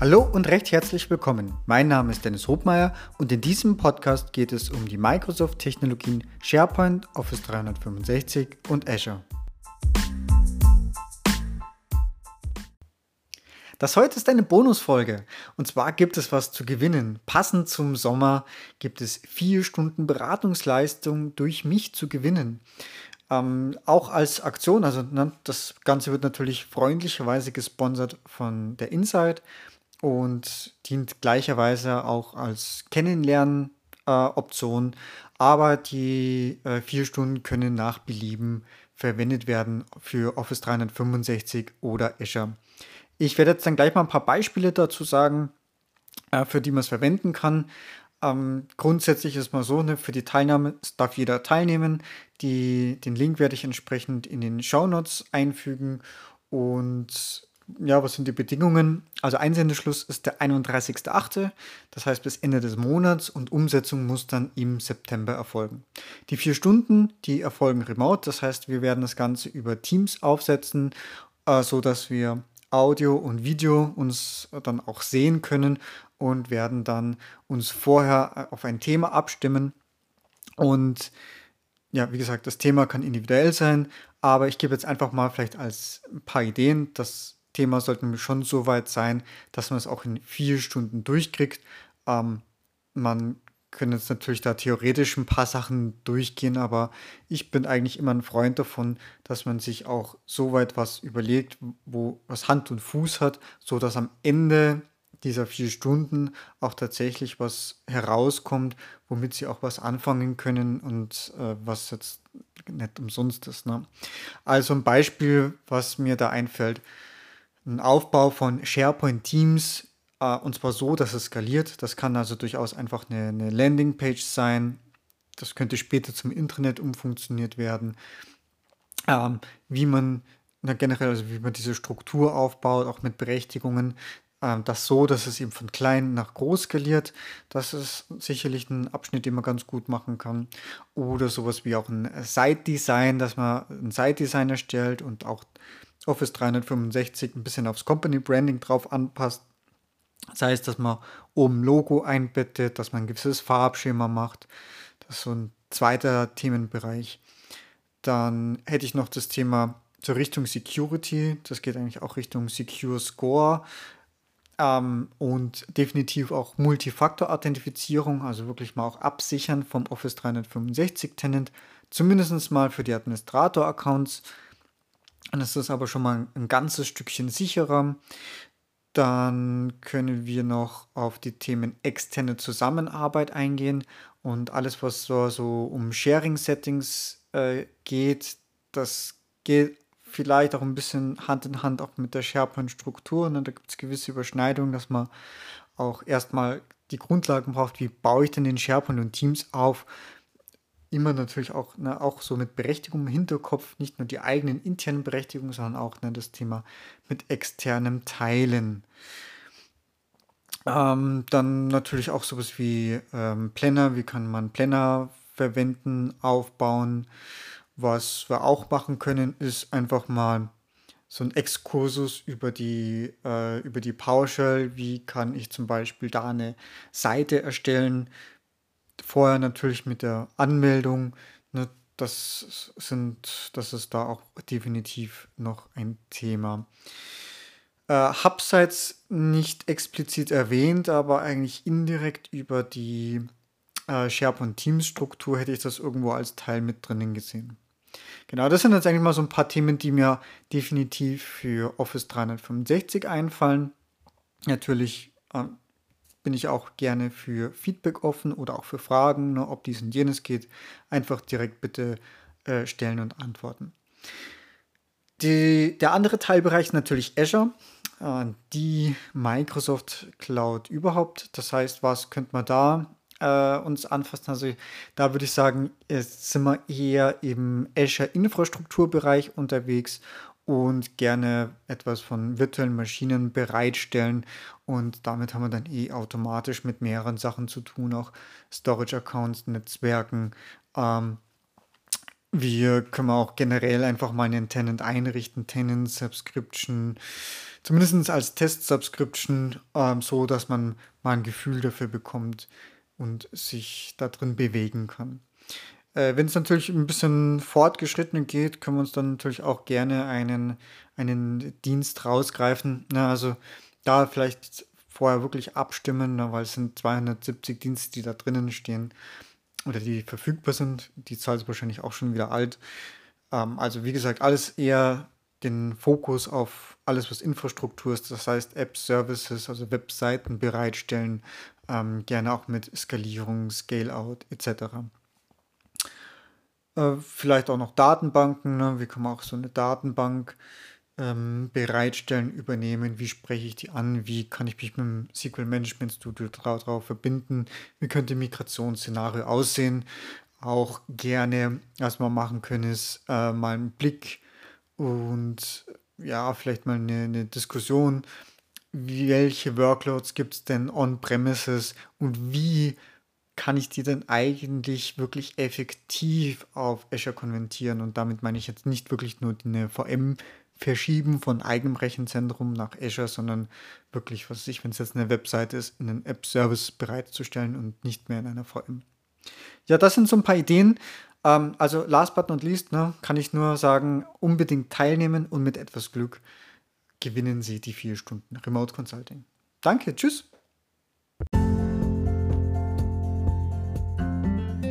Hallo und recht herzlich willkommen. Mein Name ist Dennis Hobmeier und in diesem Podcast geht es um die Microsoft-Technologien SharePoint, Office 365 und Azure. Das heute ist eine Bonusfolge und zwar gibt es was zu gewinnen. Passend zum Sommer gibt es vier Stunden Beratungsleistung durch mich zu gewinnen. Ähm, auch als Aktion, also ne, das Ganze wird natürlich freundlicherweise gesponsert von der Insight und dient gleicherweise auch als Kennenlernen-Option. Äh, aber die äh, vier Stunden können nach Belieben verwendet werden für Office 365 oder Azure. Ich werde jetzt dann gleich mal ein paar Beispiele dazu sagen, äh, für die man es verwenden kann. Ähm, grundsätzlich ist mal so, ne, für die Teilnahme darf jeder teilnehmen. Die, den Link werde ich entsprechend in den Show Notes einfügen und ja, was sind die Bedingungen? Also Einsendeschluss ist der 31.8., das heißt bis Ende des Monats und Umsetzung muss dann im September erfolgen. Die vier Stunden, die erfolgen remote, das heißt, wir werden das Ganze über Teams aufsetzen, äh, so dass wir Audio und Video uns dann auch sehen können und werden dann uns vorher auf ein Thema abstimmen und ja, wie gesagt, das Thema kann individuell sein, aber ich gebe jetzt einfach mal vielleicht als ein paar Ideen, dass Thema sollte schon so weit sein, dass man es auch in vier Stunden durchkriegt. Ähm, man könnte jetzt natürlich da theoretisch ein paar Sachen durchgehen, aber ich bin eigentlich immer ein Freund davon, dass man sich auch so weit was überlegt, wo was Hand und Fuß hat, so dass am Ende dieser vier Stunden auch tatsächlich was herauskommt, womit sie auch was anfangen können und äh, was jetzt nicht umsonst ist. Ne? Also ein Beispiel, was mir da einfällt ein Aufbau von SharePoint Teams äh, und zwar so, dass es skaliert. Das kann also durchaus einfach eine, eine Landingpage sein. Das könnte später zum Intranet umfunktioniert werden. Ähm, wie man na, generell, also wie man diese Struktur aufbaut, auch mit Berechtigungen, ähm, das so, dass es eben von klein nach groß skaliert. Das ist sicherlich ein Abschnitt, den man ganz gut machen kann. Oder sowas wie auch ein Site-Design, dass man ein Site-Design erstellt und auch Office 365 ein bisschen aufs Company Branding drauf anpasst. Das heißt, dass man oben Logo einbettet, dass man ein gewisses Farbschema macht. Das ist so ein zweiter Themenbereich. Dann hätte ich noch das Thema zur Richtung Security. Das geht eigentlich auch Richtung Secure Score. Ähm, und definitiv auch Multifaktor-Authentifizierung, also wirklich mal auch absichern vom Office 365 Tenant, zumindest mal für die Administrator-Accounts. Dann ist das aber schon mal ein ganzes Stückchen sicherer. Dann können wir noch auf die Themen externe Zusammenarbeit eingehen und alles, was so, so um Sharing-Settings äh, geht, das geht vielleicht auch ein bisschen Hand in Hand auch mit der SharePoint-Struktur. Ne? Da gibt es gewisse Überschneidungen, dass man auch erstmal die Grundlagen braucht, wie baue ich denn den SharePoint und Teams auf, immer natürlich auch, ne, auch so mit Berechtigung im Hinterkopf, nicht nur die eigenen internen Berechtigungen, sondern auch ne, das Thema mit externem Teilen. Ähm, dann natürlich auch sowas wie ähm, Planner, wie kann man Planner verwenden, aufbauen. Was wir auch machen können, ist einfach mal so ein Exkursus über die, äh, über die PowerShell. Wie kann ich zum Beispiel da eine Seite erstellen vorher natürlich mit der Anmeldung, ne, das sind, das ist da auch definitiv noch ein Thema. Äh, Hubsites nicht explizit erwähnt, aber eigentlich indirekt über die äh, SharePoint Teams Struktur hätte ich das irgendwo als Teil mit drinnen gesehen. Genau, das sind jetzt eigentlich mal so ein paar Themen, die mir definitiv für Office 365 einfallen. Natürlich äh, bin ich auch gerne für Feedback offen oder auch für Fragen, ne, ob dies und jenes geht. Einfach direkt bitte äh, stellen und antworten. Die, der andere Teilbereich ist natürlich Azure, äh, die Microsoft Cloud überhaupt. Das heißt, was könnte man da äh, uns anfassen? Also da würde ich sagen, jetzt sind wir eher im Azure Infrastrukturbereich unterwegs und gerne etwas von virtuellen Maschinen bereitstellen. Und damit haben wir dann eh automatisch mit mehreren Sachen zu tun, auch Storage-Accounts, Netzwerken. Ähm, wir können auch generell einfach mal einen Tenant einrichten, Tenant Subscription, zumindest als Test-Subscription, ähm, so dass man mal ein Gefühl dafür bekommt und sich da drin bewegen kann. Äh, Wenn es natürlich ein bisschen fortgeschritten geht, können wir uns dann natürlich auch gerne einen, einen Dienst rausgreifen. Na, also da vielleicht vorher wirklich abstimmen, weil es sind 270 Dienste, die da drinnen stehen oder die verfügbar sind. Die Zahl ist wahrscheinlich auch schon wieder alt. Ähm, also wie gesagt, alles eher den Fokus auf alles, was Infrastruktur ist, das heißt Apps, Services, also Webseiten bereitstellen, ähm, gerne auch mit Skalierung, Scale-out etc. Äh, vielleicht auch noch Datenbanken, ne? wie kann man auch so eine Datenbank ähm, bereitstellen, übernehmen, wie spreche ich die an, wie kann ich mich mit dem SQL Management Studio drauf verbinden, wie könnte Migrationsszenario aussehen. Auch gerne, was wir machen können, ist äh, mal einen Blick und ja, vielleicht mal eine, eine Diskussion, welche Workloads gibt es denn on-premises und wie kann ich die denn eigentlich wirklich effektiv auf Azure konvertieren? Und damit meine ich jetzt nicht wirklich nur eine VM verschieben von eigenem Rechenzentrum nach Azure, sondern wirklich, was ich, wenn es jetzt eine Webseite ist, in einen App-Service bereitzustellen und nicht mehr in einer VM. Ja, das sind so ein paar Ideen. Ähm, also last but not least, ne, kann ich nur sagen, unbedingt teilnehmen und mit etwas Glück gewinnen Sie die vier Stunden Remote Consulting. Danke, tschüss.